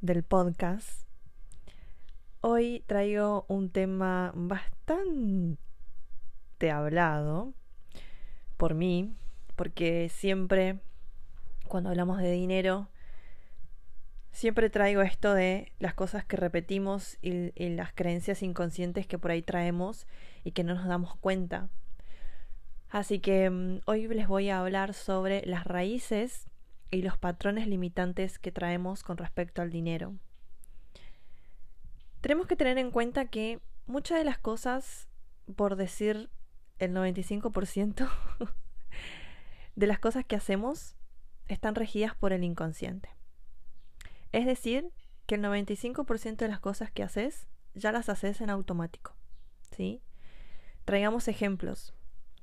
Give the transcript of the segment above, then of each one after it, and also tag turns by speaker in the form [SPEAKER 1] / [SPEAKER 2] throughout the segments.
[SPEAKER 1] del podcast. Hoy traigo un tema bastante hablado por mí, porque siempre cuando hablamos de dinero, siempre traigo esto de las cosas que repetimos y, y, las creencias inconscientes que por ahí traemos y que no nos damos cuenta. Así que um, hoy les voy a hablar sobre las raíces y los patrones limitantes que traemos con respecto al dinero. Tenemos que tener en cuenta que muchas de las cosas, por decir el 95% de las cosas que hacemos, están regidas por el inconsciente. Es decir, que el 95% de las cosas que haces ya las haces en automático. ¿Sí? Traigamos ejemplos.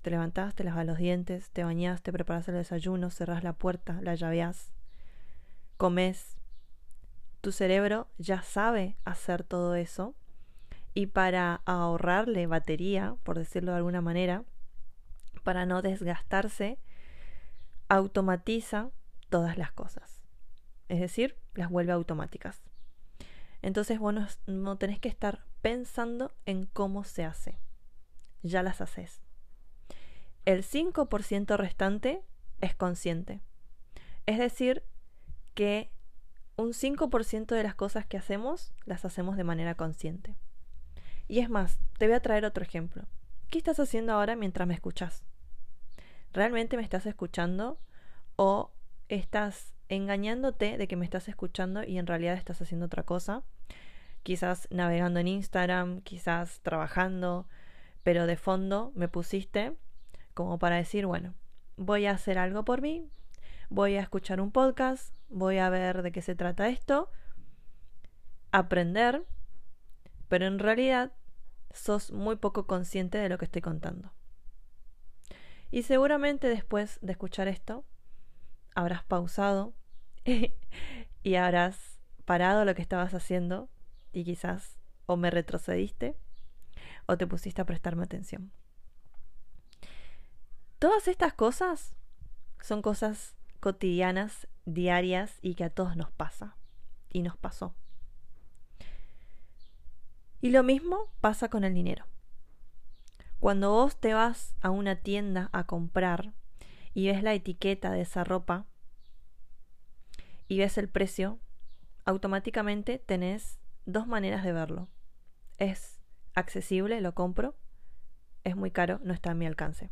[SPEAKER 1] Te levantás, te lavas los dientes, te bañas, te preparas el desayuno, cerrás la puerta, la llaveás, comes. Tu cerebro ya sabe hacer todo eso y para ahorrarle batería, por decirlo de alguna manera, para no desgastarse, automatiza todas las cosas. Es decir, las vuelve automáticas. Entonces vos no, no tenés que estar pensando en cómo se hace. Ya las haces. El 5% restante es consciente. Es decir, que un 5% de las cosas que hacemos las hacemos de manera consciente. Y es más, te voy a traer otro ejemplo. ¿Qué estás haciendo ahora mientras me escuchas? ¿Realmente me estás escuchando o estás engañándote de que me estás escuchando y en realidad estás haciendo otra cosa? Quizás navegando en Instagram, quizás trabajando, pero de fondo me pusiste como para decir, bueno, voy a hacer algo por mí, voy a escuchar un podcast, voy a ver de qué se trata esto, aprender, pero en realidad sos muy poco consciente de lo que estoy contando. Y seguramente después de escuchar esto, habrás pausado y habrás parado lo que estabas haciendo y quizás o me retrocediste o te pusiste a prestarme atención. Todas estas cosas son cosas cotidianas, diarias y que a todos nos pasa. Y nos pasó. Y lo mismo pasa con el dinero. Cuando vos te vas a una tienda a comprar y ves la etiqueta de esa ropa y ves el precio, automáticamente tenés dos maneras de verlo. Es accesible, lo compro. Es muy caro, no está a mi alcance.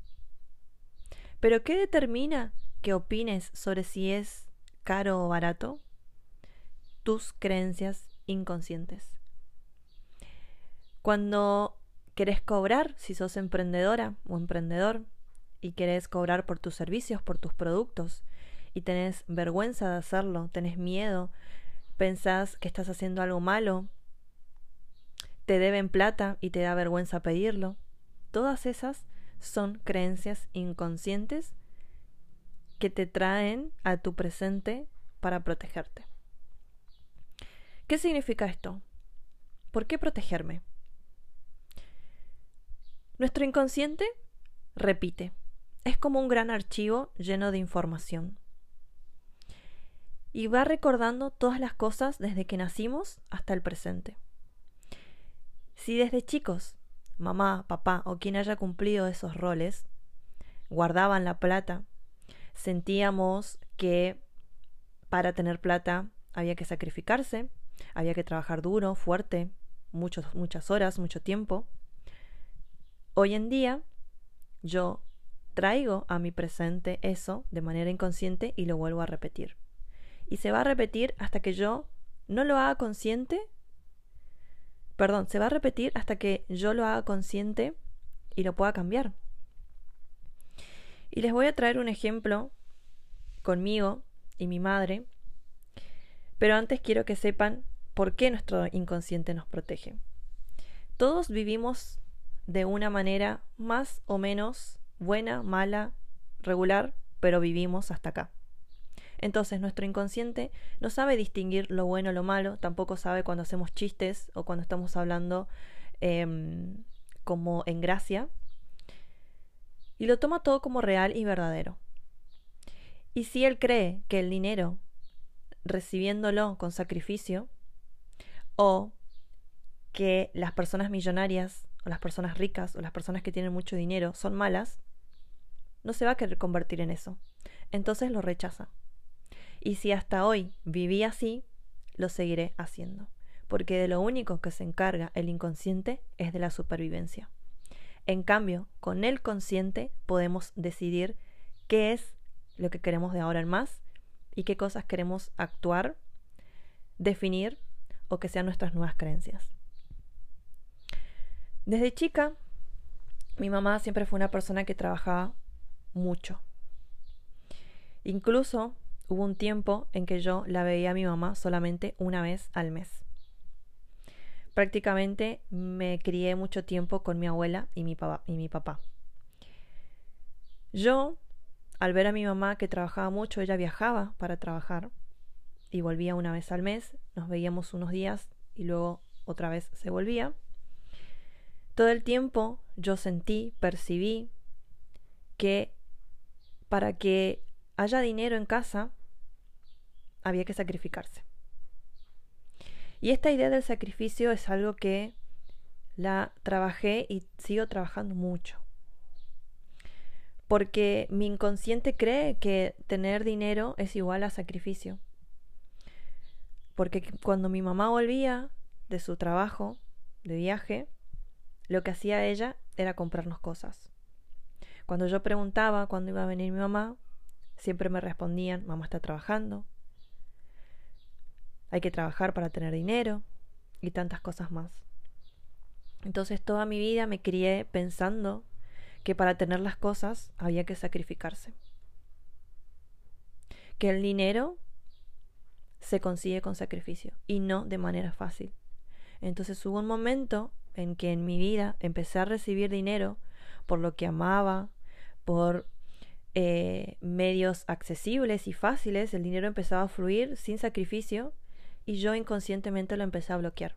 [SPEAKER 1] Pero ¿qué determina que opines sobre si es caro o barato? Tus creencias inconscientes. Cuando querés cobrar, si sos emprendedora o emprendedor, y querés cobrar por tus servicios, por tus productos, y tenés vergüenza de hacerlo, tenés miedo, pensás que estás haciendo algo malo, te deben plata y te da vergüenza pedirlo, todas esas son creencias inconscientes que te traen a tu presente para protegerte. ¿Qué significa esto? ¿Por qué protegerme? Nuestro inconsciente repite. Es como un gran archivo lleno de información. Y va recordando todas las cosas desde que nacimos hasta el presente. Si desde chicos mamá, papá o quien haya cumplido esos roles, guardaban la plata, sentíamos que para tener plata había que sacrificarse, había que trabajar duro, fuerte, muchos, muchas horas, mucho tiempo. Hoy en día yo traigo a mi presente eso de manera inconsciente y lo vuelvo a repetir. Y se va a repetir hasta que yo no lo haga consciente perdón, se va a repetir hasta que yo lo haga consciente y lo pueda cambiar. Y les voy a traer un ejemplo conmigo y mi madre, Pero antes quiero que sepan por qué nuestro inconsciente nos protege. Todos vivimos de una manera más o menos buena, mala, regular, pero vivimos hasta acá. Entonces nuestro inconsciente no sabe distinguir lo bueno lo malo, tampoco sabe cuando hacemos chistes o cuando estamos hablando em, como en gracia, y lo toma todo como real y verdadero. Y si él cree que el dinero, recibiéndolo con sacrificio, o que las personas millonarias, o las personas ricas, o las personas que tienen mucho dinero son malas, no se va a querer convertir en eso. Entonces lo rechaza. Y si hasta hoy viví así, lo seguiré haciendo. Porque de lo único que se encarga el inconsciente es de la supervivencia. En cambio, con el consciente podemos decidir qué es lo que queremos de ahora en más y qué cosas queremos actuar, definir o que sean nuestras nuevas creencias. Desde chica, mi mamá siempre fue una persona que trabajaba mucho. Incluso hubo un tiempo en que yo la veía a mi mamá solamente una vez al mes. Prácticamente me crié mucho tiempo con mi abuela y mi, papá. Yo, al ver a mi mamá que trabajaba mucho, ella viajaba para trabajar y volvía una vez al mes, nos veíamos unos días y luego otra vez se volvía. Todo el tiempo yo sentí, percibí que para que haya dinero en casa había que sacrificarse. Y esta idea del sacrificio es algo que la trabajé y sigo trabajando mucho. Porque mi inconsciente cree que tener dinero es igual a sacrificio. Porque cuando mi mamá volvía de su trabajo, de viaje, lo que hacía ella era comprarnos cosas. Cuando yo preguntaba cuándo iba a venir mi mamá, siempre me respondían, mamá está trabajando, hay que trabajar para tener dinero y tantas cosas más. Entonces toda mi vida me crié pensando que para tener las cosas había que sacrificarse. Que el dinero se consigue con sacrificio y no de manera fácil. Entonces hubo un momento en que en mi vida empecé a recibir dinero por lo que amaba, por eh, medios accesibles y fáciles, el dinero empezaba a fluir sin sacrificio y yo inconscientemente lo empecé a bloquear.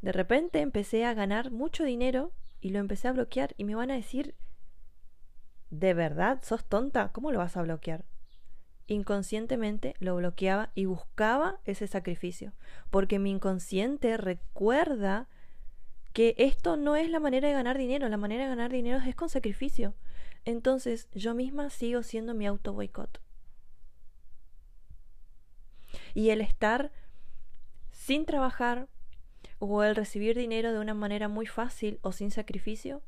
[SPEAKER 1] De repente empecé a ganar mucho dinero y lo empecé a bloquear y me van a decir, ¿de verdad sos tonta? ¿Cómo lo vas a bloquear? Inconscientemente lo bloqueaba y buscaba ese sacrificio, porque mi inconsciente recuerda que esto no es la manera de ganar dinero, la manera de ganar dinero es con sacrificio. Entonces yo misma sigo siendo mi auto boicot. Y el estar sin trabajar o el recibir dinero de una manera muy fácil o sin sacrificio,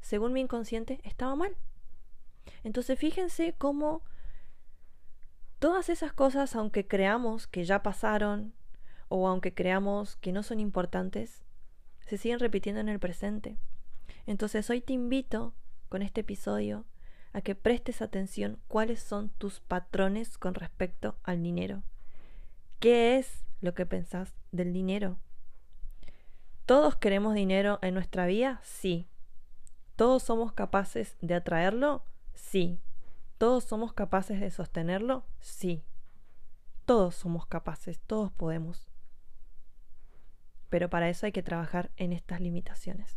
[SPEAKER 1] según mi inconsciente, estaba mal. Entonces fíjense cómo todas esas cosas, aunque creamos que ya pasaron o aunque creamos que no son importantes, se siguen repitiendo en el presente. Entonces hoy te invito con este episodio a que prestes atención cuáles son tus patrones con respecto al dinero. ¿Qué es lo que pensás del dinero? ¿Todos queremos dinero en nuestra vida? Sí. ¿Todos somos capaces de atraerlo? Sí. ¿Todos somos capaces de sostenerlo? Sí. Todos somos capaces, todos podemos. Pero para eso hay que trabajar en estas limitaciones.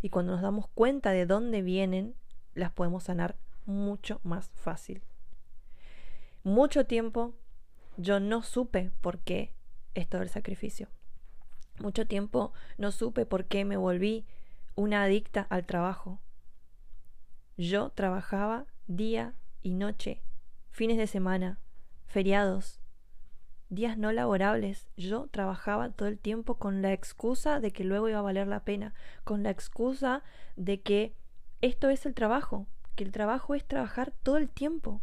[SPEAKER 1] Y cuando nos damos cuenta de dónde vienen, las podemos sanar mucho más fácil. Mucho tiempo yo no supe por qué esto del sacrificio. Mucho tiempo no supe por qué me volví una adicta al trabajo. Yo trabajaba día y noche, fines de semana, feriados, días no laborables. Yo trabajaba todo el tiempo con la excusa de que luego iba a valer la pena, con la excusa de que esto es el trabajo, que el trabajo es trabajar todo el tiempo.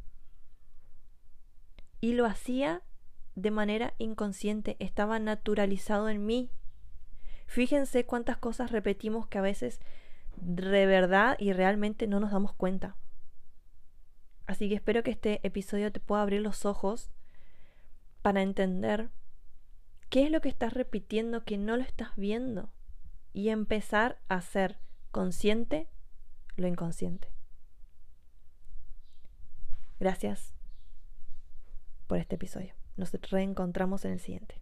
[SPEAKER 1] Y lo hacía de manera inconsciente, estaba naturalizado en mí. Fíjense cuántas cosas repetimos que a veces de verdad y realmente no nos damos cuenta. Así que espero que este episodio te pueda abrir los ojos para entender qué es lo que estás repitiendo que no lo estás viendo y empezar a ser consciente lo inconsciente. Gracias por este episodio. Nos reencontramos en el siguiente.